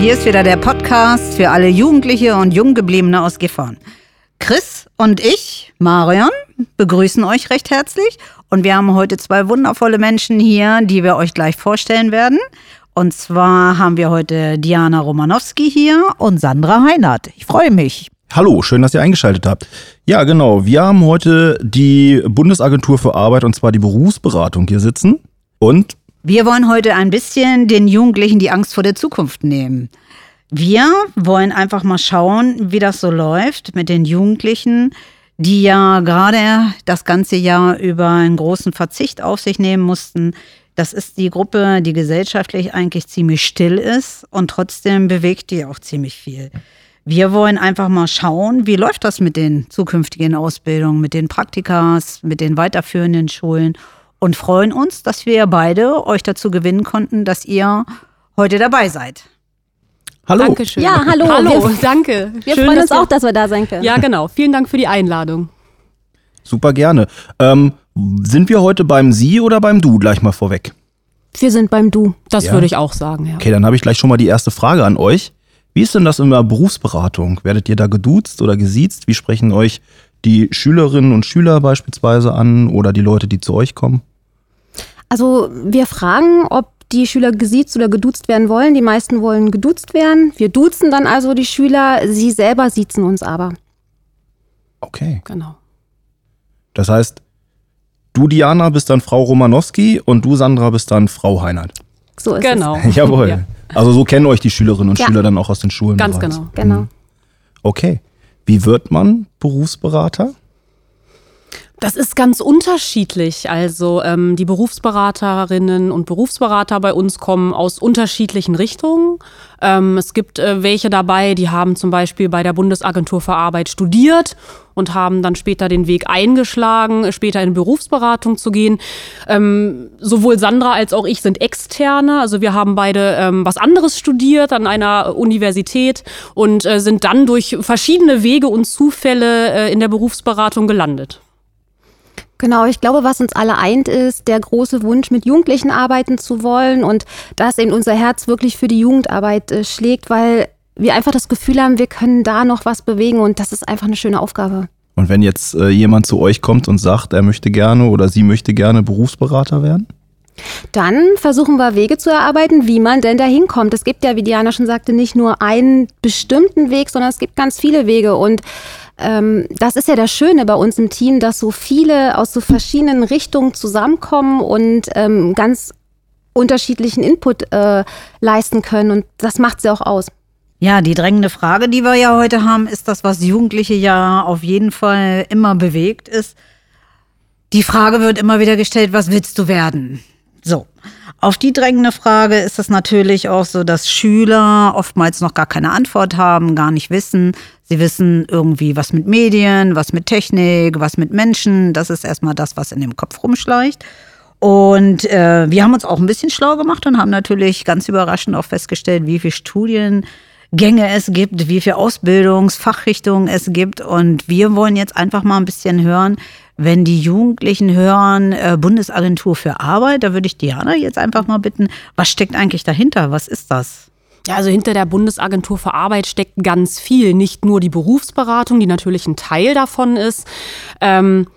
Hier ist wieder der Podcast für alle Jugendliche und Junggebliebene aus Gifhorn. Chris und ich, Marion, begrüßen euch recht herzlich und wir haben heute zwei wundervolle Menschen hier, die wir euch gleich vorstellen werden. Und zwar haben wir heute Diana Romanowski hier und Sandra Heinert. Ich freue mich. Hallo, schön, dass ihr eingeschaltet habt. Ja, genau. Wir haben heute die Bundesagentur für Arbeit und zwar die Berufsberatung hier sitzen. Und wir wollen heute ein bisschen den Jugendlichen die Angst vor der Zukunft nehmen. Wir wollen einfach mal schauen, wie das so läuft mit den Jugendlichen, die ja gerade das ganze Jahr über einen großen Verzicht auf sich nehmen mussten. Das ist die Gruppe, die gesellschaftlich eigentlich ziemlich still ist und trotzdem bewegt die auch ziemlich viel. Wir wollen einfach mal schauen, wie läuft das mit den zukünftigen Ausbildungen, mit den Praktikas, mit den weiterführenden Schulen und freuen uns, dass wir beide euch dazu gewinnen konnten, dass ihr heute dabei seid. Hallo. Dankeschön. Ja, hallo. Hallo, wir, danke. Wir Schön, freuen uns auch, dass wir da sein können. Ja, genau. Vielen Dank für die Einladung. Super gerne. Ähm, sind wir heute beim Sie oder beim Du gleich mal vorweg? Wir sind beim Du. Das ja. würde ich auch sagen, ja. Okay, dann habe ich gleich schon mal die erste Frage an euch. Wie ist denn das in der Berufsberatung? Werdet ihr da geduzt oder gesiezt? Wie sprechen euch die Schülerinnen und Schüler beispielsweise an oder die Leute, die zu euch kommen? Also wir fragen, ob die Schüler gesiezt oder geduzt werden wollen. Die meisten wollen geduzt werden. Wir duzen dann also die Schüler. Sie selber siezen uns aber. Okay. Genau. Das heißt, du Diana bist dann Frau Romanowski und du Sandra bist dann Frau Heinert. So ist genau. es. Jawohl. Ja. Also so kennen euch die Schülerinnen und ja. Schüler dann auch aus den Schulen. Ganz bereits. genau. Genau. Mhm. Okay. Wie wird man Berufsberater? Das ist ganz unterschiedlich. Also ähm, die Berufsberaterinnen und Berufsberater bei uns kommen aus unterschiedlichen Richtungen. Ähm, es gibt äh, welche dabei, die haben zum Beispiel bei der Bundesagentur für Arbeit studiert und haben dann später den Weg eingeschlagen, später in Berufsberatung zu gehen. Ähm, sowohl Sandra als auch ich sind Externe. Also wir haben beide ähm, was anderes studiert an einer Universität und äh, sind dann durch verschiedene Wege und Zufälle äh, in der Berufsberatung gelandet. Genau, ich glaube, was uns alle eint, ist der große Wunsch, mit Jugendlichen arbeiten zu wollen und dass eben unser Herz wirklich für die Jugendarbeit äh, schlägt, weil wir einfach das Gefühl haben, wir können da noch was bewegen und das ist einfach eine schöne Aufgabe. Und wenn jetzt äh, jemand zu euch kommt und sagt, er möchte gerne oder sie möchte gerne Berufsberater werden? Dann versuchen wir Wege zu erarbeiten, wie man denn da hinkommt. Es gibt ja, wie Diana schon sagte, nicht nur einen bestimmten Weg, sondern es gibt ganz viele Wege. Und ähm, das ist ja das Schöne bei uns im Team, dass so viele aus so verschiedenen Richtungen zusammenkommen und ähm, ganz unterschiedlichen Input äh, leisten können. Und das macht sie auch aus. Ja, die drängende Frage, die wir ja heute haben, ist das, was Jugendliche ja auf jeden Fall immer bewegt, ist, die Frage wird immer wieder gestellt, was willst du werden? So. Auf die drängende Frage ist es natürlich auch so, dass Schüler oftmals noch gar keine Antwort haben, gar nicht wissen. Sie wissen irgendwie, was mit Medien, was mit Technik, was mit Menschen. Das ist erstmal das, was in dem Kopf rumschleicht. Und äh, wir haben uns auch ein bisschen schlau gemacht und haben natürlich ganz überraschend auch festgestellt, wie viele Studiengänge es gibt, wie viele Ausbildungsfachrichtungen es gibt. Und wir wollen jetzt einfach mal ein bisschen hören, wenn die Jugendlichen hören, äh, Bundesagentur für Arbeit, da würde ich Diana jetzt einfach mal bitten, was steckt eigentlich dahinter? Was ist das? Ja, also hinter der Bundesagentur für Arbeit steckt ganz viel. Nicht nur die Berufsberatung, die natürlich ein Teil davon ist. Ähm,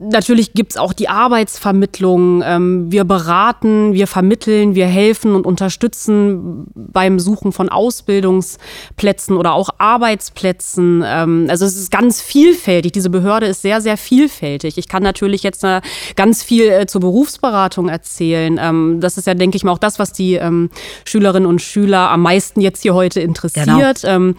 Natürlich gibt's auch die Arbeitsvermittlung. Ähm, wir beraten, wir vermitteln, wir helfen und unterstützen beim Suchen von Ausbildungsplätzen oder auch Arbeitsplätzen. Ähm, also es ist ganz vielfältig. Diese Behörde ist sehr, sehr vielfältig. Ich kann natürlich jetzt äh, ganz viel äh, zur Berufsberatung erzählen. Ähm, das ist ja, denke ich mal, auch das, was die Schülerinnen und Schüler am meisten jetzt hier heute interessiert. Genau.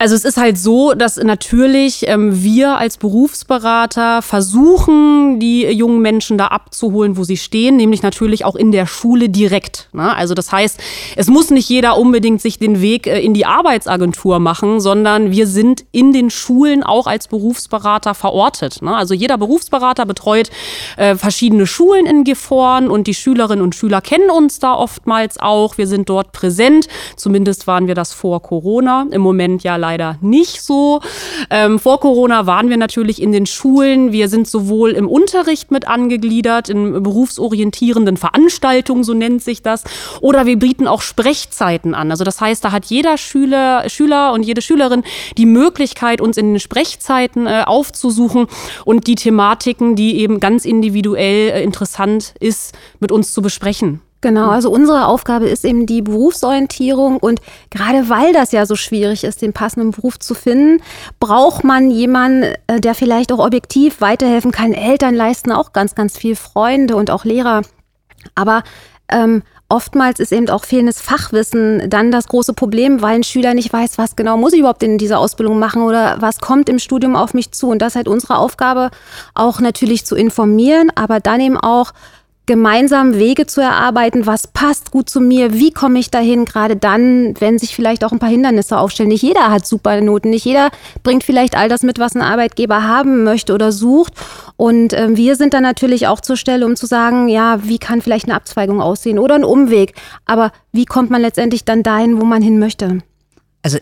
Also es ist halt so, dass natürlich ähm, wir als Berufsberater versuchen, die jungen Menschen da abzuholen, wo sie stehen, nämlich natürlich auch in der Schule direkt. Ne? Also das heißt, es muss nicht jeder unbedingt sich den Weg äh, in die Arbeitsagentur machen, sondern wir sind in den Schulen auch als Berufsberater verortet. Ne? Also jeder Berufsberater betreut äh, verschiedene Schulen in Gifhorn und die Schülerinnen und Schüler kennen uns da oftmals auch. Wir sind dort präsent. Zumindest waren wir das vor Corona. Im Moment ja leider leider nicht so. Ähm, vor Corona waren wir natürlich in den Schulen. Wir sind sowohl im Unterricht mit angegliedert, in berufsorientierenden Veranstaltungen, so nennt sich das, oder wir bieten auch Sprechzeiten an. Also das heißt, da hat jeder Schüler, Schüler und jede Schülerin die Möglichkeit, uns in den Sprechzeiten äh, aufzusuchen und die Thematiken, die eben ganz individuell äh, interessant ist, mit uns zu besprechen. Genau, also unsere Aufgabe ist eben die Berufsorientierung und gerade weil das ja so schwierig ist, den passenden Beruf zu finden, braucht man jemanden, äh, der vielleicht auch objektiv weiterhelfen kann. Eltern leisten auch ganz, ganz viel Freunde und auch Lehrer. Aber ähm, oftmals ist eben auch fehlendes Fachwissen dann das große Problem, weil ein Schüler nicht weiß, was genau muss ich überhaupt in dieser Ausbildung machen oder was kommt im Studium auf mich zu. Und das ist halt unsere Aufgabe, auch natürlich zu informieren, aber dann eben auch gemeinsam Wege zu erarbeiten, was passt gut zu mir, wie komme ich dahin, gerade dann, wenn sich vielleicht auch ein paar Hindernisse aufstellen. Nicht jeder hat super Noten, nicht jeder bringt vielleicht all das mit, was ein Arbeitgeber haben möchte oder sucht. Und äh, wir sind dann natürlich auch zur Stelle, um zu sagen, ja, wie kann vielleicht eine Abzweigung aussehen oder ein Umweg. Aber wie kommt man letztendlich dann dahin, wo man hin möchte? Also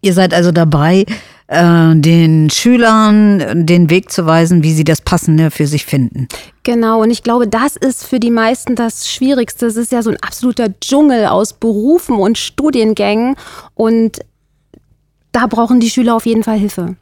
ihr seid also dabei, den Schülern den Weg zu weisen, wie sie das Passende für sich finden. Genau, und ich glaube, das ist für die meisten das Schwierigste. Es ist ja so ein absoluter Dschungel aus Berufen und Studiengängen und da brauchen die Schüler auf jeden Fall Hilfe.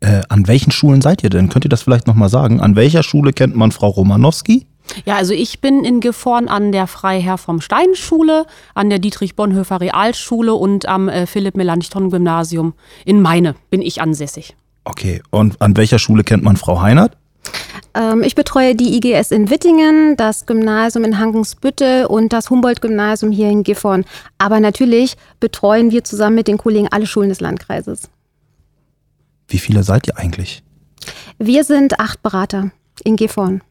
Äh, an welchen Schulen seid ihr denn? Könnt ihr das vielleicht nochmal sagen? An welcher Schule kennt man Frau Romanowski? Ja, also ich bin in Gifhorn an der Freiherr vom Stein Schule, an der Dietrich Bonhoeffer Realschule und am äh, Philipp Melanchthon Gymnasium in Meine bin ich ansässig. Okay, und an welcher Schule kennt man Frau Heinert? Ähm, ich betreue die IGS in Wittingen, das Gymnasium in Hankensbüttel und das Humboldt-Gymnasium hier in Gifhorn. Aber natürlich betreuen wir zusammen mit den Kollegen alle Schulen des Landkreises. Wie viele seid ihr eigentlich? Wir sind acht Berater in Gifhorn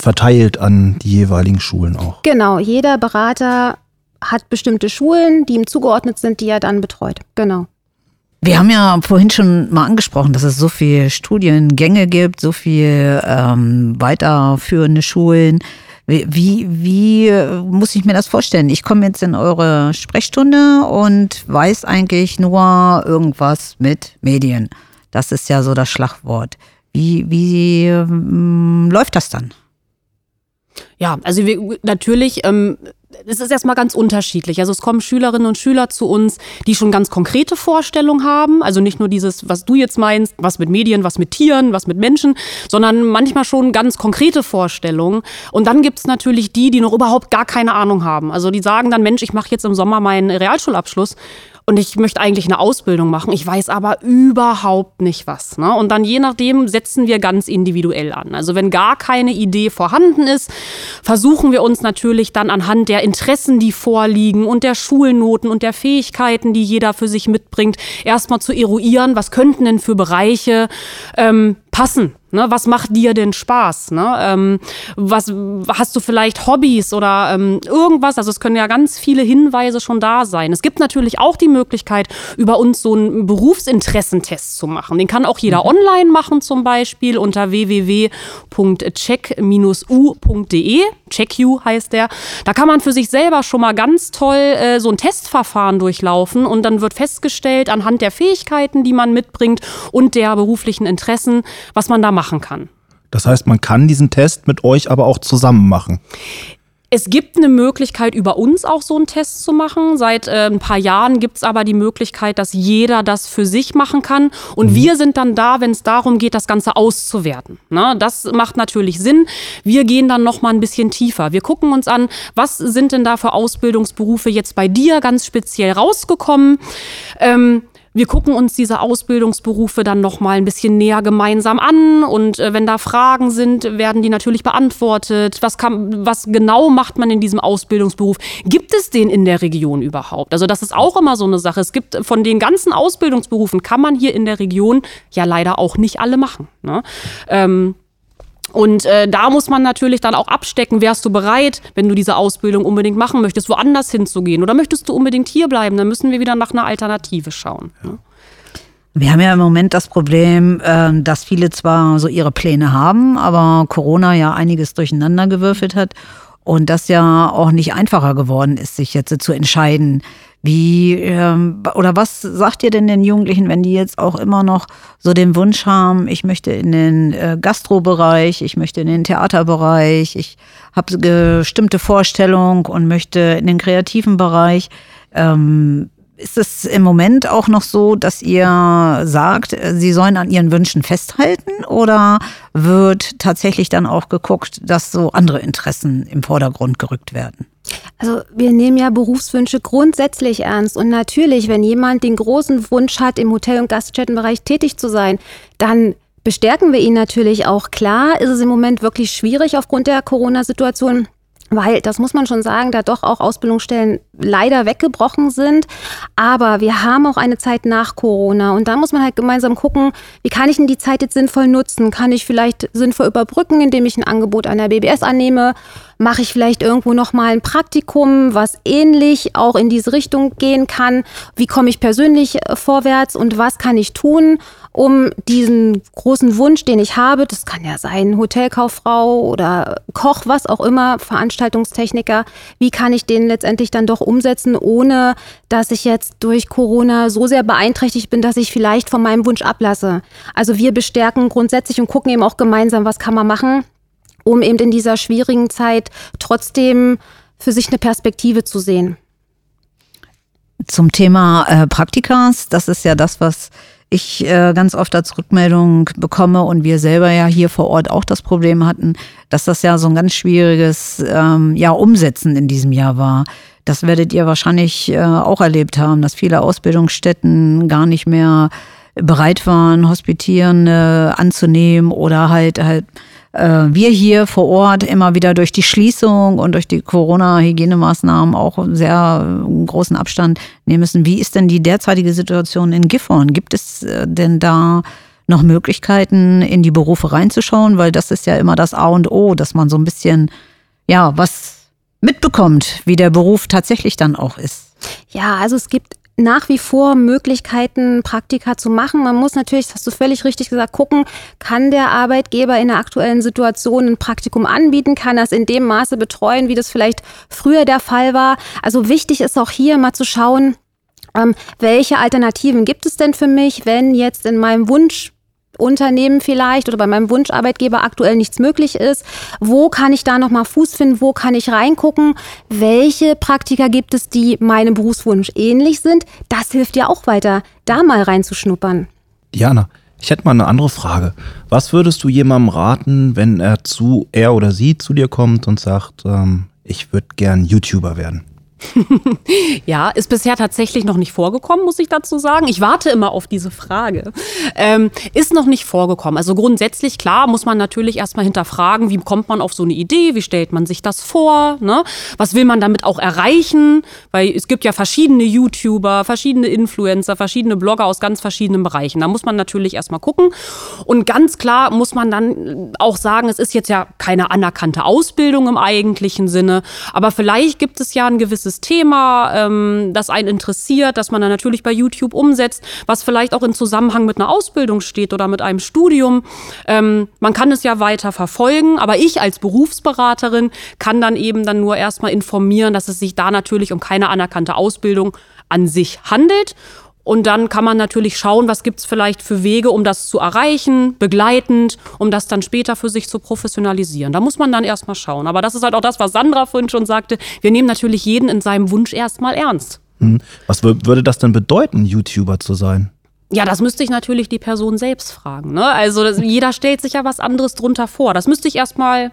verteilt an die jeweiligen Schulen auch. Genau, jeder Berater hat bestimmte Schulen, die ihm zugeordnet sind, die er dann betreut. Genau. Wir haben ja vorhin schon mal angesprochen, dass es so viele Studiengänge gibt, so viele ähm, weiterführende Schulen. Wie, wie, wie muss ich mir das vorstellen? Ich komme jetzt in eure Sprechstunde und weiß eigentlich nur irgendwas mit Medien. Das ist ja so das Schlagwort. Wie, wie ähm, läuft das dann? Ja, also wir, natürlich, ähm, es ist erstmal ganz unterschiedlich. Also es kommen Schülerinnen und Schüler zu uns, die schon ganz konkrete Vorstellungen haben. Also nicht nur dieses, was du jetzt meinst, was mit Medien, was mit Tieren, was mit Menschen, sondern manchmal schon ganz konkrete Vorstellungen. Und dann gibt's natürlich die, die noch überhaupt gar keine Ahnung haben. Also die sagen dann, Mensch, ich mache jetzt im Sommer meinen Realschulabschluss und ich möchte eigentlich eine Ausbildung machen. Ich weiß aber überhaupt nicht was. Ne? Und dann je nachdem setzen wir ganz individuell an. Also wenn gar keine Idee vorhanden ist, versuchen wir uns natürlich dann anhand der Interessen, die vorliegen und der Schulnoten und der Fähigkeiten, die jeder für sich mitbringt, erstmal zu eruieren, was könnten denn für Bereiche ähm, passen Ne, was macht dir denn Spaß? Ne? Ähm, was hast du vielleicht Hobbys oder ähm, irgendwas? Also es können ja ganz viele Hinweise schon da sein. Es gibt natürlich auch die Möglichkeit, über uns so einen Berufsinteressentest zu machen. Den kann auch jeder mhm. online machen, zum Beispiel unter www.check-u.de. CheckU heißt der. Da kann man für sich selber schon mal ganz toll äh, so ein Testverfahren durchlaufen und dann wird festgestellt anhand der Fähigkeiten, die man mitbringt und der beruflichen Interessen, was man da machen kann. Das heißt, man kann diesen Test mit euch aber auch zusammen machen. Es gibt eine Möglichkeit, über uns auch so einen Test zu machen. Seit äh, ein paar Jahren gibt es aber die Möglichkeit, dass jeder das für sich machen kann. Und mhm. wir sind dann da, wenn es darum geht, das Ganze auszuwerten. Na, das macht natürlich Sinn. Wir gehen dann noch mal ein bisschen tiefer. Wir gucken uns an, was sind denn da für Ausbildungsberufe jetzt bei dir ganz speziell rausgekommen. Ähm, wir gucken uns diese Ausbildungsberufe dann noch mal ein bisschen näher gemeinsam an und äh, wenn da Fragen sind, werden die natürlich beantwortet. Was, kann, was genau macht man in diesem Ausbildungsberuf? Gibt es den in der Region überhaupt? Also das ist auch immer so eine Sache. Es gibt von den ganzen Ausbildungsberufen kann man hier in der Region ja leider auch nicht alle machen. Ne? Ähm, und äh, da muss man natürlich dann auch abstecken, wärst du bereit, wenn du diese Ausbildung unbedingt machen möchtest, woanders hinzugehen oder möchtest du unbedingt hier bleiben, dann müssen wir wieder nach einer Alternative schauen. Ja. Wir haben ja im Moment das Problem, ähm, dass viele zwar so ihre Pläne haben, aber Corona ja einiges durcheinander gewürfelt hat und das ja auch nicht einfacher geworden ist, sich jetzt zu entscheiden, wie ähm, oder was sagt ihr denn den Jugendlichen, wenn die jetzt auch immer noch so den Wunsch haben, ich möchte in den äh, Gastrobereich, ich möchte in den Theaterbereich, ich habe bestimmte Vorstellung und möchte in den kreativen Bereich. Ähm, ist es im Moment auch noch so, dass ihr sagt, sie sollen an ihren Wünschen festhalten oder wird tatsächlich dann auch geguckt, dass so andere Interessen im Vordergrund gerückt werden? Also wir nehmen ja Berufswünsche grundsätzlich ernst. Und natürlich, wenn jemand den großen Wunsch hat, im Hotel- und Gaststättenbereich tätig zu sein, dann bestärken wir ihn natürlich auch. Klar ist es im Moment wirklich schwierig aufgrund der Corona-Situation weil, das muss man schon sagen, da doch auch Ausbildungsstellen leider weggebrochen sind. Aber wir haben auch eine Zeit nach Corona und da muss man halt gemeinsam gucken, wie kann ich denn die Zeit jetzt sinnvoll nutzen? Kann ich vielleicht sinnvoll überbrücken, indem ich ein Angebot an der BBS annehme? Mache ich vielleicht irgendwo nochmal ein Praktikum, was ähnlich auch in diese Richtung gehen kann? Wie komme ich persönlich vorwärts und was kann ich tun? um diesen großen Wunsch, den ich habe, das kann ja sein Hotelkauffrau oder Koch, was auch immer, Veranstaltungstechniker, wie kann ich den letztendlich dann doch umsetzen, ohne dass ich jetzt durch Corona so sehr beeinträchtigt bin, dass ich vielleicht von meinem Wunsch ablasse. Also wir bestärken grundsätzlich und gucken eben auch gemeinsam, was kann man machen, um eben in dieser schwierigen Zeit trotzdem für sich eine Perspektive zu sehen. Zum Thema äh, Praktikas, das ist ja das, was ich äh, ganz oft als Rückmeldung bekomme und wir selber ja hier vor Ort auch das Problem hatten, dass das ja so ein ganz schwieriges ähm, ja, Umsetzen in diesem Jahr war. Das werdet ihr wahrscheinlich äh, auch erlebt haben, dass viele Ausbildungsstätten gar nicht mehr bereit waren, Hospitierende anzunehmen oder halt halt wir hier vor Ort immer wieder durch die Schließung und durch die Corona-Hygienemaßnahmen auch sehr äh, großen Abstand nehmen müssen. Wie ist denn die derzeitige Situation in Gifhorn? Gibt es äh, denn da noch Möglichkeiten, in die Berufe reinzuschauen? Weil das ist ja immer das A und O, dass man so ein bisschen, ja, was mitbekommt, wie der Beruf tatsächlich dann auch ist. Ja, also es gibt nach wie vor Möglichkeiten, Praktika zu machen. Man muss natürlich, das hast du völlig richtig gesagt, gucken, kann der Arbeitgeber in der aktuellen Situation ein Praktikum anbieten, kann das in dem Maße betreuen, wie das vielleicht früher der Fall war. Also wichtig ist auch hier mal zu schauen, ähm, welche Alternativen gibt es denn für mich, wenn jetzt in meinem Wunsch Unternehmen vielleicht oder bei meinem Wunscharbeitgeber aktuell nichts möglich ist. Wo kann ich da nochmal Fuß finden? Wo kann ich reingucken? Welche Praktika gibt es, die meinem Berufswunsch ähnlich sind? Das hilft ja auch weiter, da mal reinzuschnuppern. Diana, ich hätte mal eine andere Frage. Was würdest du jemandem raten, wenn er zu, er oder sie zu dir kommt und sagt, ähm, ich würde gern YouTuber werden? ja, ist bisher tatsächlich noch nicht vorgekommen, muss ich dazu sagen. Ich warte immer auf diese Frage. Ähm, ist noch nicht vorgekommen. Also grundsätzlich, klar, muss man natürlich erstmal hinterfragen, wie kommt man auf so eine Idee, wie stellt man sich das vor, ne? was will man damit auch erreichen, weil es gibt ja verschiedene YouTuber, verschiedene Influencer, verschiedene Blogger aus ganz verschiedenen Bereichen. Da muss man natürlich erstmal gucken. Und ganz klar muss man dann auch sagen, es ist jetzt ja keine anerkannte Ausbildung im eigentlichen Sinne, aber vielleicht gibt es ja ein gewisses gewisses Thema, ähm, das einen interessiert, das man dann natürlich bei YouTube umsetzt, was vielleicht auch in Zusammenhang mit einer Ausbildung steht oder mit einem Studium. Ähm, man kann es ja weiter verfolgen, aber ich als Berufsberaterin kann dann eben dann nur erstmal informieren, dass es sich da natürlich um keine anerkannte Ausbildung an sich handelt und dann kann man natürlich schauen, was gibt es vielleicht für Wege, um das zu erreichen, begleitend, um das dann später für sich zu professionalisieren. Da muss man dann erstmal schauen. Aber das ist halt auch das, was Sandra vorhin schon sagte. Wir nehmen natürlich jeden in seinem Wunsch erstmal ernst. Hm. Was würde das denn bedeuten, YouTuber zu sein? Ja, das müsste ich natürlich die Person selbst fragen. Ne? Also das, jeder stellt sich ja was anderes drunter vor. Das müsste ich erstmal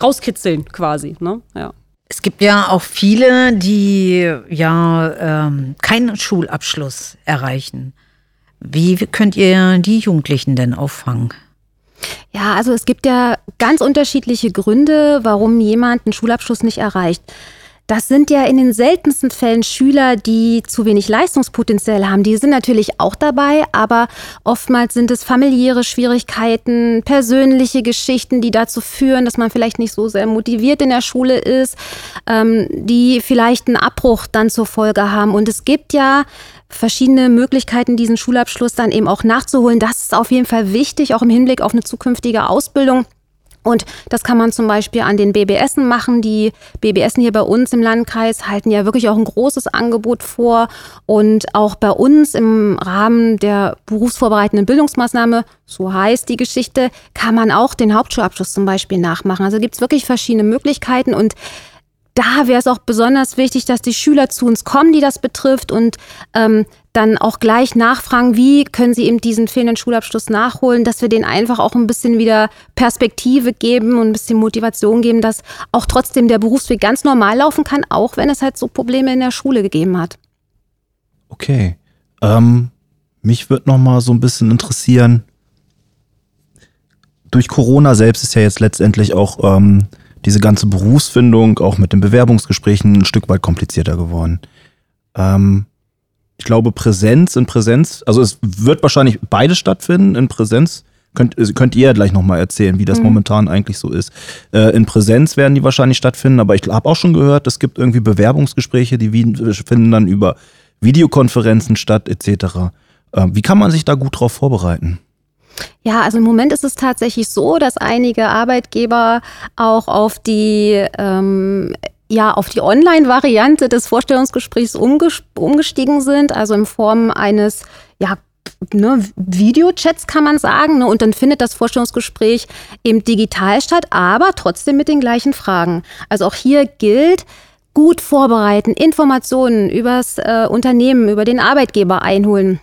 rauskitzeln quasi. Ne? Ja. Es gibt ja auch viele, die ja ähm, keinen Schulabschluss erreichen. Wie könnt ihr die Jugendlichen denn auffangen? Ja, also es gibt ja ganz unterschiedliche Gründe, warum jemand einen Schulabschluss nicht erreicht. Das sind ja in den seltensten Fällen Schüler, die zu wenig Leistungspotenzial haben. Die sind natürlich auch dabei, aber oftmals sind es familiäre Schwierigkeiten, persönliche Geschichten, die dazu führen, dass man vielleicht nicht so sehr motiviert in der Schule ist, ähm, die vielleicht einen Abbruch dann zur Folge haben. Und es gibt ja verschiedene Möglichkeiten, diesen Schulabschluss dann eben auch nachzuholen. Das ist auf jeden Fall wichtig, auch im Hinblick auf eine zukünftige Ausbildung Und das kann man zum Beispiel an den BBSen machen. Die BBSen hier bei uns im Landkreis halten ja wirklich auch ein großes Angebot vor. Und auch bei uns im Rahmen der berufsvorbereitenden Bildungsmaßnahme, so heißt die Geschichte, kann man auch den Hauptschulabschluss zum Beispiel nachmachen. Also gibt es wirklich verschiedene Möglichkeiten und da wäre es auch besonders wichtig, dass die Schüler zu uns kommen, die das betrifft und ähm, dann auch gleich nachfragen, wie können sie eben diesen fehlenden Schulabschluss nachholen, dass wir denen einfach auch ein bisschen wieder Perspektive geben und ein bisschen Motivation geben, dass auch trotzdem der Berufsweg ganz normal laufen kann, auch wenn es halt so Probleme in der Schule gegeben hat. Okay. Ähm, mich würde noch mal so ein bisschen interessieren, durch Corona selbst ist ja jetzt letztendlich auch ähm, diese ganze Berufsfindung auch mit den Bewerbungsgesprächen ein Stück weit komplizierter geworden. Ähm, ich glaube, Präsenz in Präsenz, also es wird wahrscheinlich beides stattfinden. In Präsenz könnt, könnt ihr ja gleich nochmal erzählen, wie das mhm. momentan eigentlich so ist. Äh, in Präsenz werden die wahrscheinlich stattfinden, aber ich habe auch schon gehört, es gibt irgendwie Bewerbungsgespräche, die finden dann über Videokonferenzen statt, etc. Äh, wie kann man sich da gut drauf vorbereiten? Ja, also im Moment ist es tatsächlich so, dass einige Arbeitgeber auch auf die ähm, ja auf die Online-Variante des Vorstellungsgesprächs umgestiegen sind, also in Form eines ja ne, Videochats kann man sagen. Ne, und dann findet das Vorstellungsgespräch eben digital statt, aber trotzdem mit den gleichen Fragen. Also auch hier gilt, gut vorbereiten, Informationen übers äh, Unternehmen, über den Arbeitgeber einholen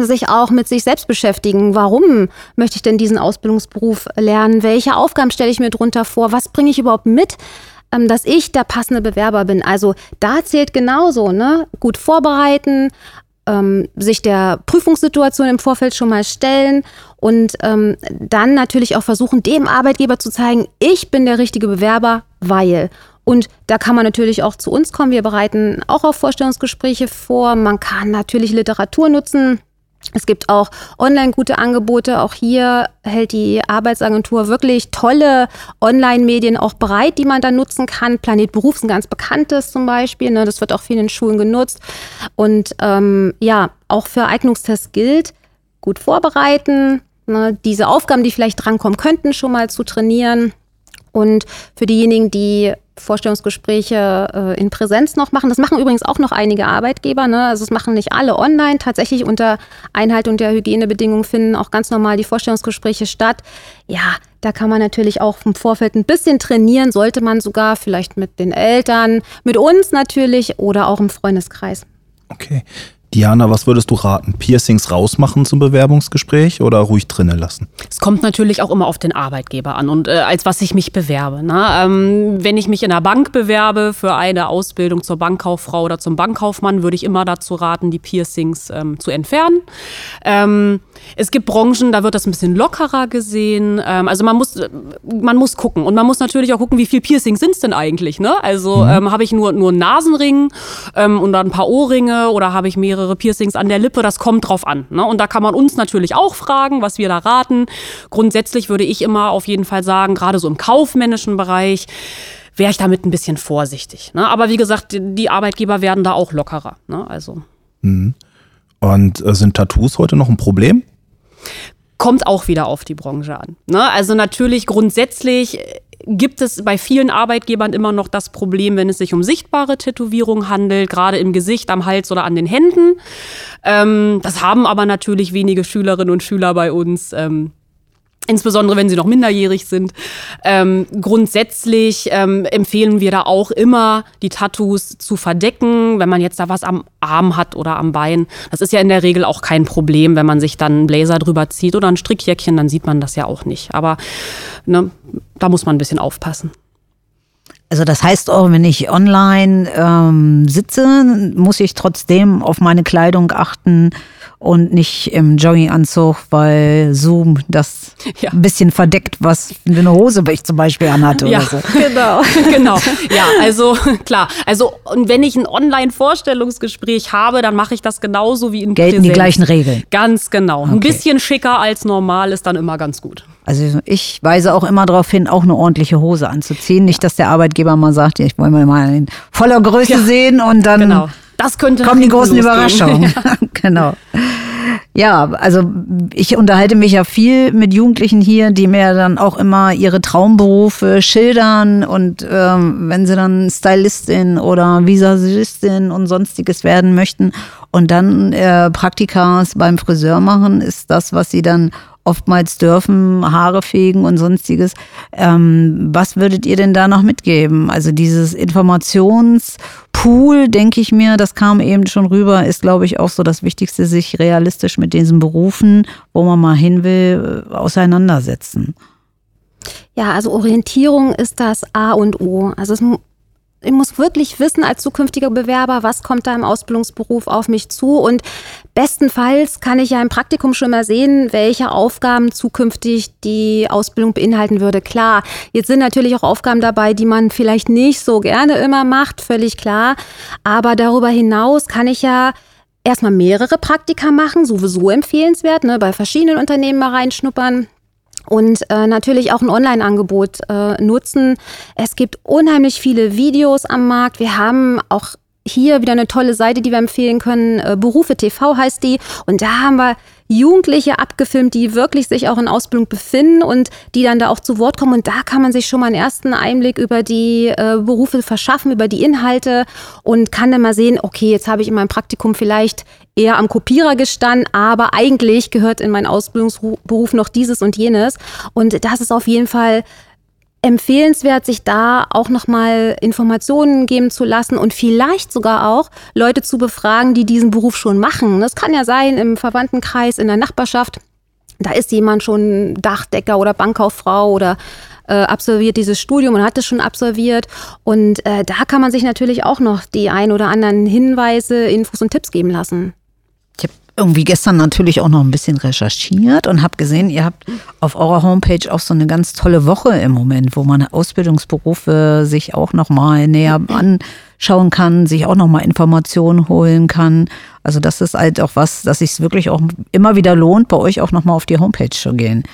sich auch mit sich selbst beschäftigen. Warum möchte ich denn diesen Ausbildungsberuf lernen? Welche Aufgaben stelle ich mir drunter vor? Was bringe ich überhaupt mit? Ähm, dass ich der passende Bewerber bin. Also da zählt genauso, ne? Gut vorbereiten, ähm, sich der Prüfungssituation im Vorfeld schon mal stellen und ähm, dann natürlich auch versuchen, dem Arbeitgeber zu zeigen, ich bin der richtige Bewerber, weil. Und da kann man natürlich auch zu uns kommen. Wir bereiten auch auf Vorstellungsgespräche vor. Man kann natürlich Literatur nutzen es gibt auch online gute Angebote. Auch hier hält die Arbeitsagentur wirklich tolle Online-Medien auch bereit, die man dann nutzen kann. Planet Beruf ist ein ganz bekanntes zum Beispiel. Ne? Das wird auch viel in Schulen genutzt. Und ähm, ja, auch für Eignungstests gilt, gut vorbereiten, ne? diese Aufgaben, die vielleicht drankommen könnten, schon mal zu trainieren. Und für diejenigen, die Vorstellungsgespräche äh, in Präsenz noch machen. Das machen übrigens auch noch einige Arbeitgeber. Ne? Also es machen nicht alle online. Tatsächlich unter Einhaltung der Hygienebedingungen finden auch ganz normal die Vorstellungsgespräche statt. Ja, da kann man natürlich auch im Vorfeld ein bisschen trainieren, sollte man sogar vielleicht mit den Eltern, mit uns natürlich oder auch im Freundeskreis. Okay. Diana, was würdest du raten? Piercings rausmachen zum Bewerbungsgespräch oder ruhig drinnen lassen? Es kommt natürlich auch immer auf den Arbeitgeber an und äh, als was ich mich bewerbe. Ne? Ähm, wenn ich mich in der Bank bewerbe für eine Ausbildung zur Bankkauffrau oder zum Bankkaufmann, würde ich immer dazu raten, die Piercings ähm, zu entfernen. Ähm, es gibt Branchen, da wird das ein bisschen lockerer gesehen. Ähm, also man muss, man muss gucken und man muss natürlich auch gucken, wie viel Piercings sind es denn eigentlich. Ne? Also mhm. Ähm, habe ich nur, nur einen Nasenring ähm, und dann ein paar Ohrringe oder habe ich mehrere mehrere Piercings an der Lippe, das kommt drauf an. Ne? Und da kann man uns natürlich auch fragen, was wir da raten. Grundsätzlich würde ich immer auf jeden Fall sagen, gerade so im kaufmännischen Bereich, wäre ich damit ein bisschen vorsichtig. Ne? Aber wie gesagt, die Arbeitgeber werden da auch lockerer. Ne? Also. Mhm. Und äh, sind Tattoos heute noch ein Problem? Kommt auch wieder auf die Branche an. Ne? Also natürlich grundsätzlich gibt es bei vielen Arbeitgebern immer noch das Problem, wenn es sich um sichtbare Tätowierungen handelt, gerade im Gesicht, am Hals oder an den Händen. Ähm, das haben aber natürlich wenige Schülerinnen und Schüler bei uns. Ähm, Insbesondere wenn sie noch minderjährig sind. Ähm, grundsätzlich ähm, empfehlen wir da auch immer, die Tattoos zu verdecken, wenn man jetzt da was am Arm hat oder am Bein. Das ist ja in der Regel auch kein Problem, wenn man sich dann einen Blazer drüber zieht oder ein Strickjäckchen, dann sieht man das ja auch nicht. Aber ne, da muss man ein bisschen aufpassen. Also das heißt auch, wenn ich online ähm, sitze, muss ich trotzdem auf meine Kleidung achten und nicht im Jogginganzug, weil Zoom das ja. ein bisschen verdeckt, was eine Hose ich zum Beispiel anhatte ja, oder so. Genau, genau. Ja, also klar. Also und wenn ich ein Online-Vorstellungsgespräch habe, dann mache ich das genauso wie in Gelten Präsenz. die gleichen Regeln. Ganz genau. Okay. Ein bisschen schicker als normal ist dann immer ganz gut. Also ich weise auch immer darauf hin, auch eine ordentliche Hose anzuziehen. Nicht, dass der Arbeitgeber mal sagt, ich wollte mal in voller Größe ja. sehen und dann genau. kommen die großen Überraschungen. Ja. genau. Ja, also ich unterhalte mich ja viel mit Jugendlichen hier, die mir dann auch immer ihre Traumberufe schildern und ähm, wenn sie dann Stylistin oder Visagistin und sonstiges werden möchten und dann äh, Praktikas beim Friseur machen, ist das, was sie dann oftmals dürfen, Haare fegen und sonstiges. Ähm, was würdet ihr denn da noch mitgeben? Also dieses Informationspool, denke ich mir, das kam eben schon rüber, ist, glaube ich, auch so das Wichtigste, sich realistisch mit diesen Berufen, wo man mal hin will, auseinandersetzen. Ja, also Orientierung ist das A und O. Also es ich muss wirklich wissen als zukünftiger Bewerber, was kommt da im Ausbildungsberuf auf mich zu? Und bestenfalls kann ich ja im Praktikum schon mal sehen, welche Aufgaben zukünftig die Ausbildung beinhalten würde. Klar, jetzt sind natürlich auch Aufgaben dabei, die man vielleicht nicht so gerne immer macht, völlig klar, aber darüber hinaus kann ich ja erstmal mehrere Praktika machen, sowieso empfehlenswert, ne, bei verschiedenen Unternehmen mal reinschnuppern und äh, natürlich auch ein Online-Angebot äh, nutzen. Es gibt unheimlich viele Videos am Markt. Wir haben auch hier wieder eine tolle Seite, die wir empfehlen können. Äh, Berufe TV heißt die. Und da haben wir Jugendliche abgefilmt, die wirklich sich auch in Ausbildung befinden und die dann da auch zu Wort kommen. Und da kann man sich schon mal einen ersten Einblick über die äh, Berufe verschaffen, über die Inhalte und kann dann mal sehen, okay, jetzt habe ich in meinem Praktikum vielleicht eher am Kopierer gestanden, aber eigentlich gehört in meinen Ausbildungsberuf noch dieses und jenes. Und das ist auf jeden Fall empfehlenswert, sich da auch nochmal Informationen geben zu lassen und vielleicht sogar auch Leute zu befragen, die diesen Beruf schon machen. Das kann ja sein im Verwandtenkreis, in der Nachbarschaft. Da ist jemand schon Dachdecker oder Bankkauffrau oder äh, absolviert dieses Studium und hat es schon absolviert. Und äh, da kann man sich natürlich auch noch die ein oder anderen Hinweise, Infos und Tipps geben lassen irgendwie gestern natürlich auch noch ein bisschen recherchiert und habe gesehen, ihr habt auf eurer Homepage auch so eine ganz tolle Woche im Moment, wo man Ausbildungsberufe sich auch noch mal näher anschauen kann, sich auch noch mal Informationen holen kann. Also das ist halt auch was, dass sich wirklich auch immer wieder lohnt, bei euch auch noch mal auf die Homepage zu gehen.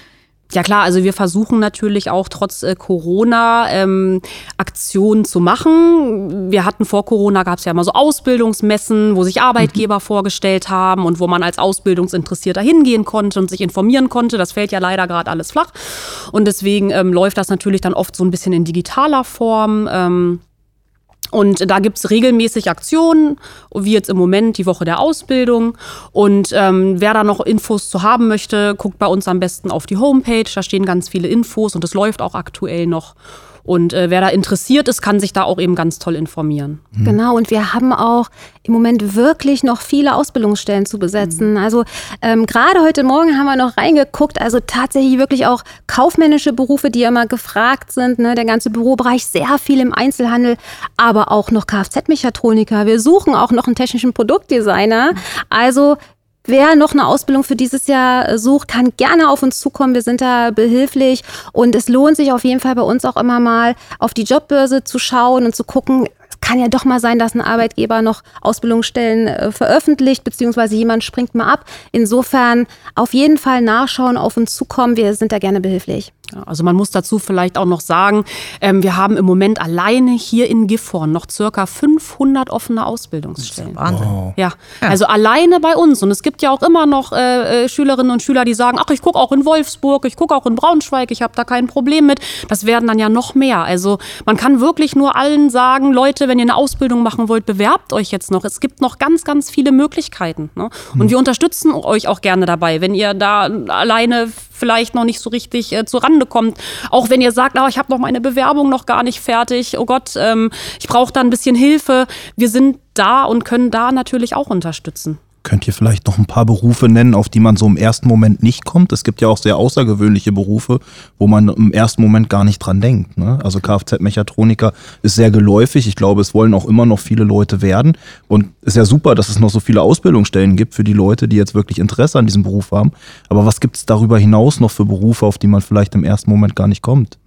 Ja klar, also wir versuchen natürlich auch trotz äh, Corona ähm, Aktionen zu machen. Wir hatten vor Corona gab es ja immer so Ausbildungsmessen, wo sich Arbeitgeber mhm. vorgestellt haben und wo man als Ausbildungsinteressierter hingehen konnte und sich informieren konnte. Das fällt ja leider gerade alles flach und deswegen ähm, läuft das natürlich dann oft so ein bisschen in digitaler Form. Ähm, und da gibt's regelmäßig Aktionen, wie jetzt im Moment die Woche der Ausbildung. Und ähm, wer da noch Infos zu haben möchte, guckt bei uns am besten auf die Homepage. Da stehen ganz viele Infos und es läuft auch aktuell noch. Und äh, wer da interessiert ist, kann sich da auch eben ganz toll informieren. Mhm. Genau, und wir haben auch im Moment wirklich noch viele Ausbildungsstellen zu besetzen. Mhm. Also ähm, gerade heute Morgen haben wir noch reingeguckt, also tatsächlich wirklich auch kaufmännische Berufe, die ja immer gefragt sind. Ne? Der ganze Bürobereich, sehr viel im Einzelhandel, aber auch noch Kfz-Mechatroniker. Wir suchen auch noch einen technischen Produktdesigner. Also Wer noch eine Ausbildung für dieses Jahr äh, sucht, kann gerne auf uns zukommen. Wir sind da behilflich und es lohnt sich auf jeden Fall bei uns auch immer mal auf die Jobbörse zu schauen und zu gucken, kann ja doch mal sein, dass ein Arbeitgeber noch Ausbildungsstellen äh, veröffentlicht, beziehungsweise jemand springt mal ab. Insofern auf jeden Fall nachschauen, auf uns zukommen. Wir sind da gerne behilflich. Also man muss dazu vielleicht auch noch sagen, ähm, wir haben im Moment alleine hier in Gifhorn noch circa 500 offene Ausbildungsstellen. Wahnsinn. Wow. Ja, also alleine bei uns. Und es gibt ja auch immer noch äh, äh Schülerinnen und Schüler, die sagen, ach, ich gucke auch in Wolfsburg, ich gucke auch in Braunschweig, ich habe da kein Problem mit. Das werden dann ja noch mehr. Also man kann wirklich nur allen sagen, Leute, wenn ihr eine Ausbildung machen wollt, bewerbt euch jetzt noch. Es gibt noch ganz, ganz viele Möglichkeiten. Ne? Und hm. wir unterstützen euch auch gerne dabei, wenn ihr da alleine vielleicht noch nicht so richtig äh, Rande kommt. Auch wenn ihr sagt, oh, ich habe noch meine Bewerbung noch gar nicht fertig, oh Gott, ähm, ich brauche da ein bisschen Hilfe. Wir sind da und können da natürlich auch unterstützen. Könnt ihr vielleicht noch ein paar Berufe nennen, auf die man so im ersten Moment nicht kommt? Es gibt ja auch sehr außergewöhnliche Berufe, wo man im ersten Moment gar nicht dran denkt. Ne? Also Kfz-Mechatroniker ist sehr geläufig. Ich glaube, es wollen auch immer noch viele Leute werden. Und ist ja super, dass es noch so viele Ausbildungsstellen gibt für die Leute, die jetzt wirklich Interesse an diesem Beruf haben. Aber was gibt es darüber hinaus noch für Berufe, auf die man vielleicht im ersten Moment gar nicht kommt?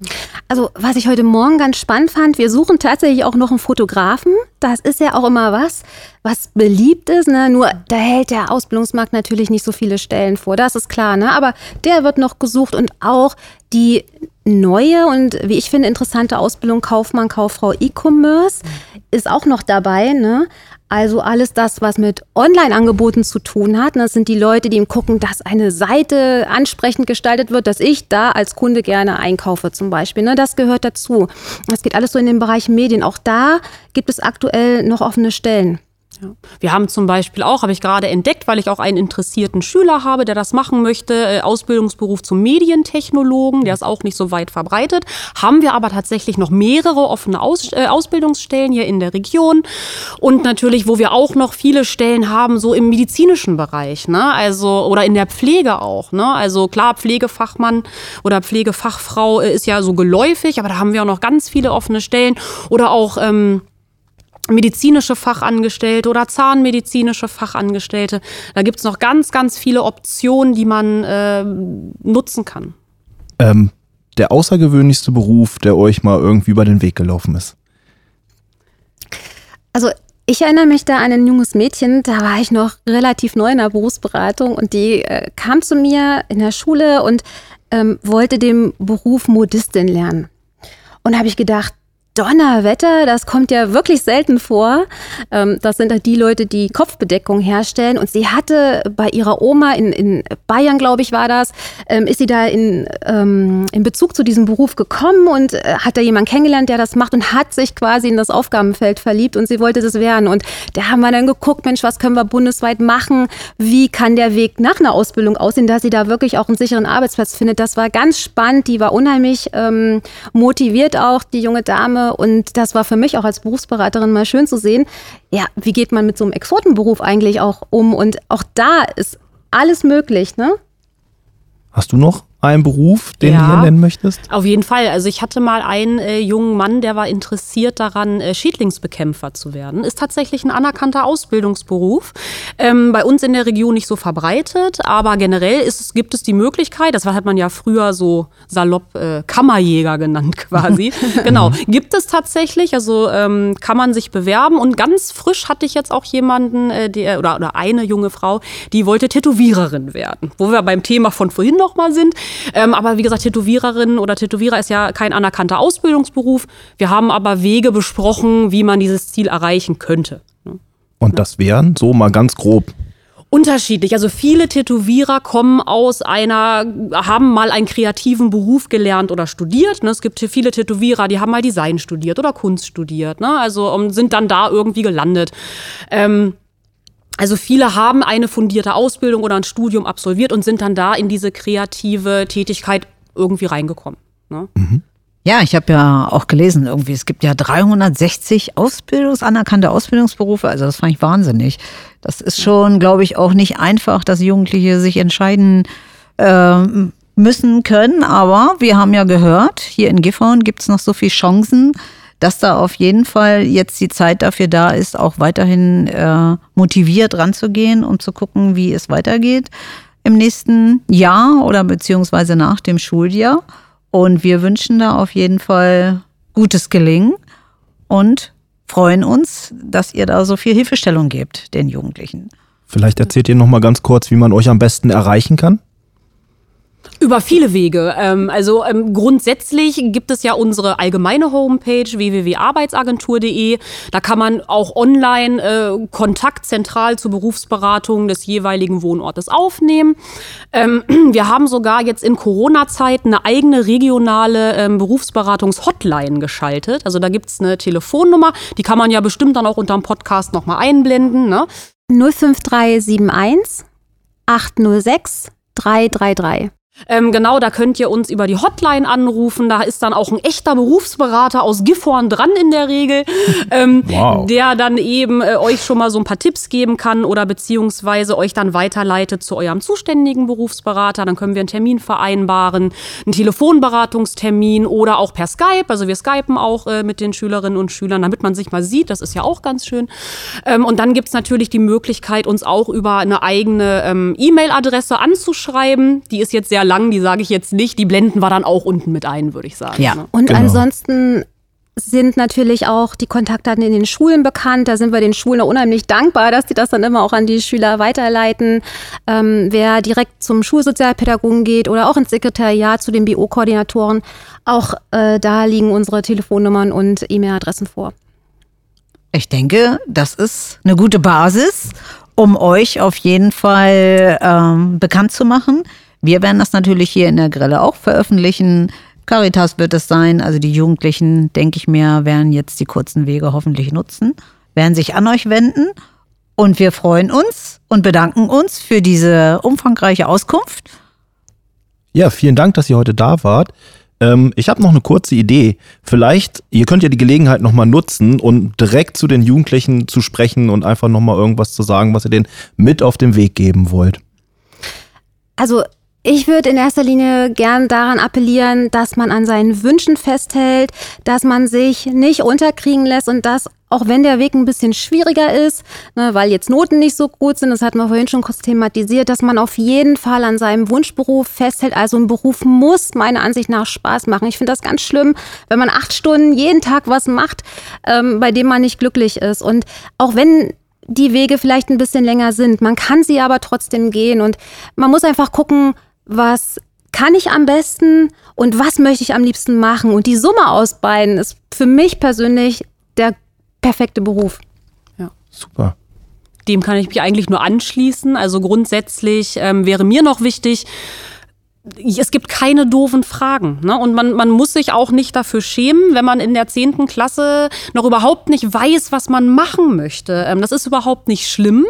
Also, was ich heute Morgen ganz spannend fand, wir suchen tatsächlich auch noch einen Fotografen. Das ist ja auch immer was, was beliebt ist. Ne? Nur da hält der Ausbildungsmarkt natürlich nicht so viele Stellen vor. Das ist klar. Ne? Aber der wird noch gesucht und auch die neue und wie ich finde interessante Ausbildung Kaufmann, Kauffrau E-Commerce ist auch noch dabei. Ne? Also alles das, was mit Online-Angeboten zu tun hat. Das sind die Leute, die gucken, dass eine Seite ansprechend gestaltet wird, dass ich da als Kunde gerne einkaufe zum Beispiel. Ne? Das gehört dazu. Das geht alles so in den Bereich Medien. Auch da gibt es aktuell noch offene Stellen. Ja. Wir haben zum Beispiel auch, habe ich gerade entdeckt, weil ich auch einen interessierten Schüler habe, der das machen möchte, äh, Ausbildungsberuf zum Medientechnologen, der ist auch nicht so weit verbreitet. Haben wir aber tatsächlich noch mehrere offene Aus, äh, Ausbildungsstellen hier in der Region und natürlich, wo wir auch noch viele Stellen haben, so im medizinischen Bereich, ne? Also oder in der Pflege auch, ne? Also klar, Pflegefachmann oder Pflegefachfrau äh, ist ja so geläufig, aber da haben wir auch noch ganz viele offene Stellen oder auch ähm, medizinische Fachangestellte oder zahnmedizinische Fachangestellte. Da gibt es noch ganz, ganz viele Optionen, die man äh, nutzen kann. Ähm, der außergewöhnlichste Beruf, der euch mal irgendwie über den Weg gelaufen ist? Also ich erinnere mich da an ein junges Mädchen, da war ich noch relativ neu in der Berufsberatung und die äh, kam zu mir in der Schule und ähm, wollte den Beruf Modistin lernen. Und da habe ich gedacht, Donnerwetter, das kommt ja wirklich selten vor. Ähm, das sind halt die Leute, die Kopfbedeckung herstellen. Und sie hatte bei ihrer Oma in, in Bayern, glaube ich, war das, ähm, ist sie da in, ähm, in Bezug zu diesem Beruf gekommen und äh, hat da jemanden kennengelernt, der das macht und hat sich quasi in das Aufgabenfeld verliebt und sie wollte das werden. Und da haben wir dann geguckt, Mensch, was können wir bundesweit machen? Wie kann der Weg nach einer Ausbildung aussehen, dass sie da wirklich auch einen sicheren Arbeitsplatz findet? Das war ganz spannend. Die war unheimlich ähm, motiviert auch, die junge Dame und das war für mich auch als Berufsberaterin mal schön zu sehen, ja, wie geht man mit so einem Exotenberuf eigentlich auch um? Und auch da ist alles möglich, ne? Hast du noch einen Beruf, den ja, du hier nennen möchtest? Auf jeden Fall. Also ich hatte mal einen äh, jungen Mann, der war interessiert daran, äh, Schädlingsbekämpfer zu werden. Ist tatsächlich ein anerkannter Ausbildungsberuf. Ähm, bei uns in der Region nicht so verbreitet, aber generell ist, gibt es die Möglichkeit, das hat man ja früher so salopp äh, Kammerjäger genannt quasi. genau, gibt es tatsächlich. Also ähm, kann man sich bewerben. Und ganz frisch hatte ich jetzt auch jemanden, äh, der, oder, oder eine junge Frau, die wollte Tätowiererin werden. Wo wir beim Thema von vorhin nochmal sind. Ähm, aber wie gesagt, Tätowiererin oder Tätowierer ist ja kein anerkannter Ausbildungsberuf. Wir haben aber Wege besprochen, wie man dieses Ziel erreichen könnte. Ne? Und das wären so mal ganz grob Unterschiedlich. Also viele Tätowierer kommen aus einer, haben mal einen kreativen Beruf gelernt oder studiert. Ne? Es gibt viele Tätowierer, die haben mal Design studiert oder Kunst studiert. Ne? Also sind dann da irgendwie gelandet. Ähm, also viele haben eine fundierte Ausbildung oder ein Studium absolviert und sind dann da in diese kreative Tätigkeit irgendwie reingekommen. Ne? Mhm. Ja, ich habe ja auch gelesen, irgendwie, es gibt ja 360 Ausbildungs, anerkannte Ausbildungsberufe. Also das fand ich wahnsinnig. Das ist schon, glaube ich, auch nicht einfach, dass Jugendliche sich entscheiden äh, müssen können. Aber wir haben ja gehört, hier in Gifhorn gibt es noch so viele Chancen dass da auf jeden Fall jetzt die Zeit dafür da ist, auch weiterhin äh, motiviert ranzugehen und zu gucken, wie es weitergeht im nächsten Jahr oder beziehungsweise nach dem Schuljahr. Und wir wünschen da auf jeden Fall gutes Gelingen und freuen uns, dass ihr da so viel Hilfestellung gebt den Jugendlichen. Vielleicht erzählt ihr noch mal ganz kurz, wie man euch am besten erreichen kann. Über viele Wege. Ähm, also ähm, grundsätzlich gibt es ja unsere allgemeine Homepage www.arbeitsagentur.de. Da kann man auch online äh, Kontakt zentral zur Berufsberatung des jeweiligen Wohnortes aufnehmen. Ähm, wir haben sogar jetzt in Corona-Zeit eine eigene regionale ähm, Berufsberatungs-Hotline geschaltet. Also da gibt es eine Telefonnummer, die kann man ja bestimmt dann auch unter dem Podcast nochmal einblenden. Ne? 05371 806 333. Ähm, genau, da könnt ihr uns über die Hotline anrufen. Da ist dann auch ein echter Berufsberater aus Gifhorn dran in der Regel, ähm, wow. der dann eben äh, euch schon mal so ein paar Tipps geben kann oder beziehungsweise euch dann weiterleitet zu eurem zuständigen Berufsberater. Dann können wir einen Termin vereinbaren, einen Telefonberatungstermin oder auch per Skype. Also wir skypen auch äh, mit den Schülerinnen und Schülern, damit man sich mal sieht. Das ist ja auch ganz schön. Ähm, und dann gibt es natürlich die Möglichkeit, uns auch über eine eigene ähm, E-Mail-Adresse anzuschreiben. Die ist jetzt sehr lang, die sage ich jetzt nicht. Die blenden wir dann auch unten mit ein, würde ich sagen. Ja. Ne? Und genau. ansonsten sind natürlich auch die Kontaktdaten in den Schulen bekannt. Da sind wir den Schulen unheimlich dankbar, dass die das dann immer auch an die Schüler weiterleiten. Ähm, wer direkt zum Schulsozialpädagogen geht oder auch ins Sekretariat zu den BO-Koordinatoren, auch äh, da liegen unsere Telefonnummern und E-Mail-Adressen vor. Ich denke, das ist eine gute Basis, um euch auf jeden Fall ähm, bekannt zu machen. Wir werden das natürlich hier in der Grille auch veröffentlichen. Caritas wird es sein. Also die Jugendlichen, denke ich mir, werden jetzt die kurzen Wege hoffentlich nutzen, werden sich an euch wenden. Und wir freuen uns und bedanken uns für diese umfangreiche Auskunft. Ja, vielen Dank, dass ihr heute da wart. Ähm, ich habe noch eine kurze Idee. Vielleicht, ihr könnt ja die Gelegenheit nochmal nutzen und direkt zu den Jugendlichen zu sprechen und einfach nochmal irgendwas zu sagen, was ihr denen mit auf den Weg geben wollt. Also ich würde in erster Linie gern daran appellieren, dass man an seinen Wünschen festhält, dass man sich nicht unterkriegen lässt und dass, auch wenn der Weg ein bisschen schwieriger ist, ne, weil jetzt Noten nicht so gut sind, das hatten wir vorhin schon kurz thematisiert, dass man auf jeden Fall an seinem Wunschberuf festhält. Also ein Beruf muss meiner Ansicht nach Spaß machen. Ich finde das ganz schlimm, wenn man acht Stunden jeden Tag was macht, ähm, bei dem man nicht glücklich ist. Und auch wenn die Wege vielleicht ein bisschen länger sind, man kann sie aber trotzdem gehen und man muss einfach gucken, was kann ich am besten und was möchte ich am liebsten machen. Und die Summe aus beiden ist für mich persönlich der perfekte Beruf. Ja. Super. Dem kann ich mich eigentlich nur anschließen. Also grundsätzlich ähm, wäre mir noch wichtig, es gibt keine doofen Fragen. Ne? Und man, man muss sich auch nicht dafür schämen, wenn man in der zehnten Klasse noch überhaupt nicht weiß, was man machen möchte. Ähm, das ist überhaupt nicht schlimm.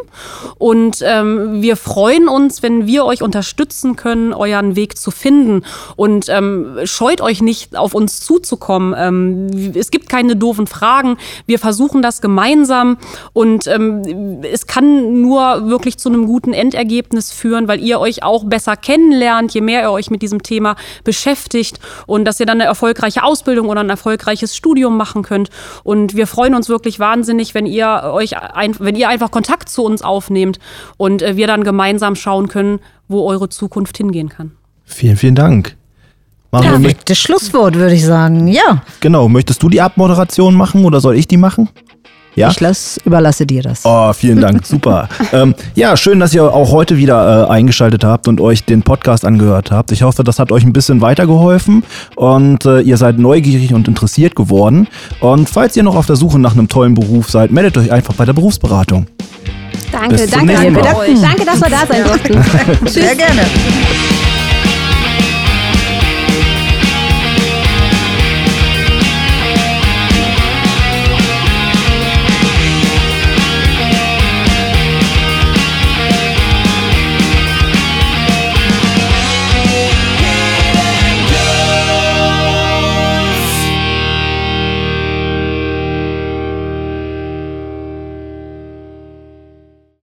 Und ähm, wir freuen uns, wenn wir euch unterstützen können, euren Weg zu finden. Und ähm, scheut euch nicht, auf uns zuzukommen. Ähm, es gibt keine doofen Fragen. Wir versuchen das gemeinsam. Und ähm, es kann nur wirklich zu einem guten Endergebnis führen, weil ihr euch auch besser kennenlernt, je mehr ihr euch mit diesem Thema beschäftigt und dass ihr dann eine erfolgreiche Ausbildung oder ein erfolgreiches Studium machen könnt. Und wir freuen uns wirklich wahnsinnig, wenn ihr euch ein, wenn ihr einfach Kontakt zu uns aufnehmt und äh, wir dann gemeinsam schauen können, wo eure Zukunft hingehen kann. Vielen, vielen Dank. Machen wir mit, Perfektes Schlusswort, würde ich sagen. Ja, genau, möchtest du die Abmoderation machen oder soll ich die machen? Ja. ich lass, überlasse dir das. Oh, vielen Dank, super. ähm, ja, schön, dass ihr auch heute wieder äh, eingeschaltet habt und euch den Podcast angehört habt. Ich hoffe, das hat euch ein bisschen weitergeholfen und äh, ihr seid neugierig und interessiert geworden. Und falls ihr noch auf der Suche nach einem tollen Beruf seid, meldet euch einfach bei der Berufsberatung. Danke, Bis zum danke, danke, danke, dass wir da sein durften. Sehr gerne.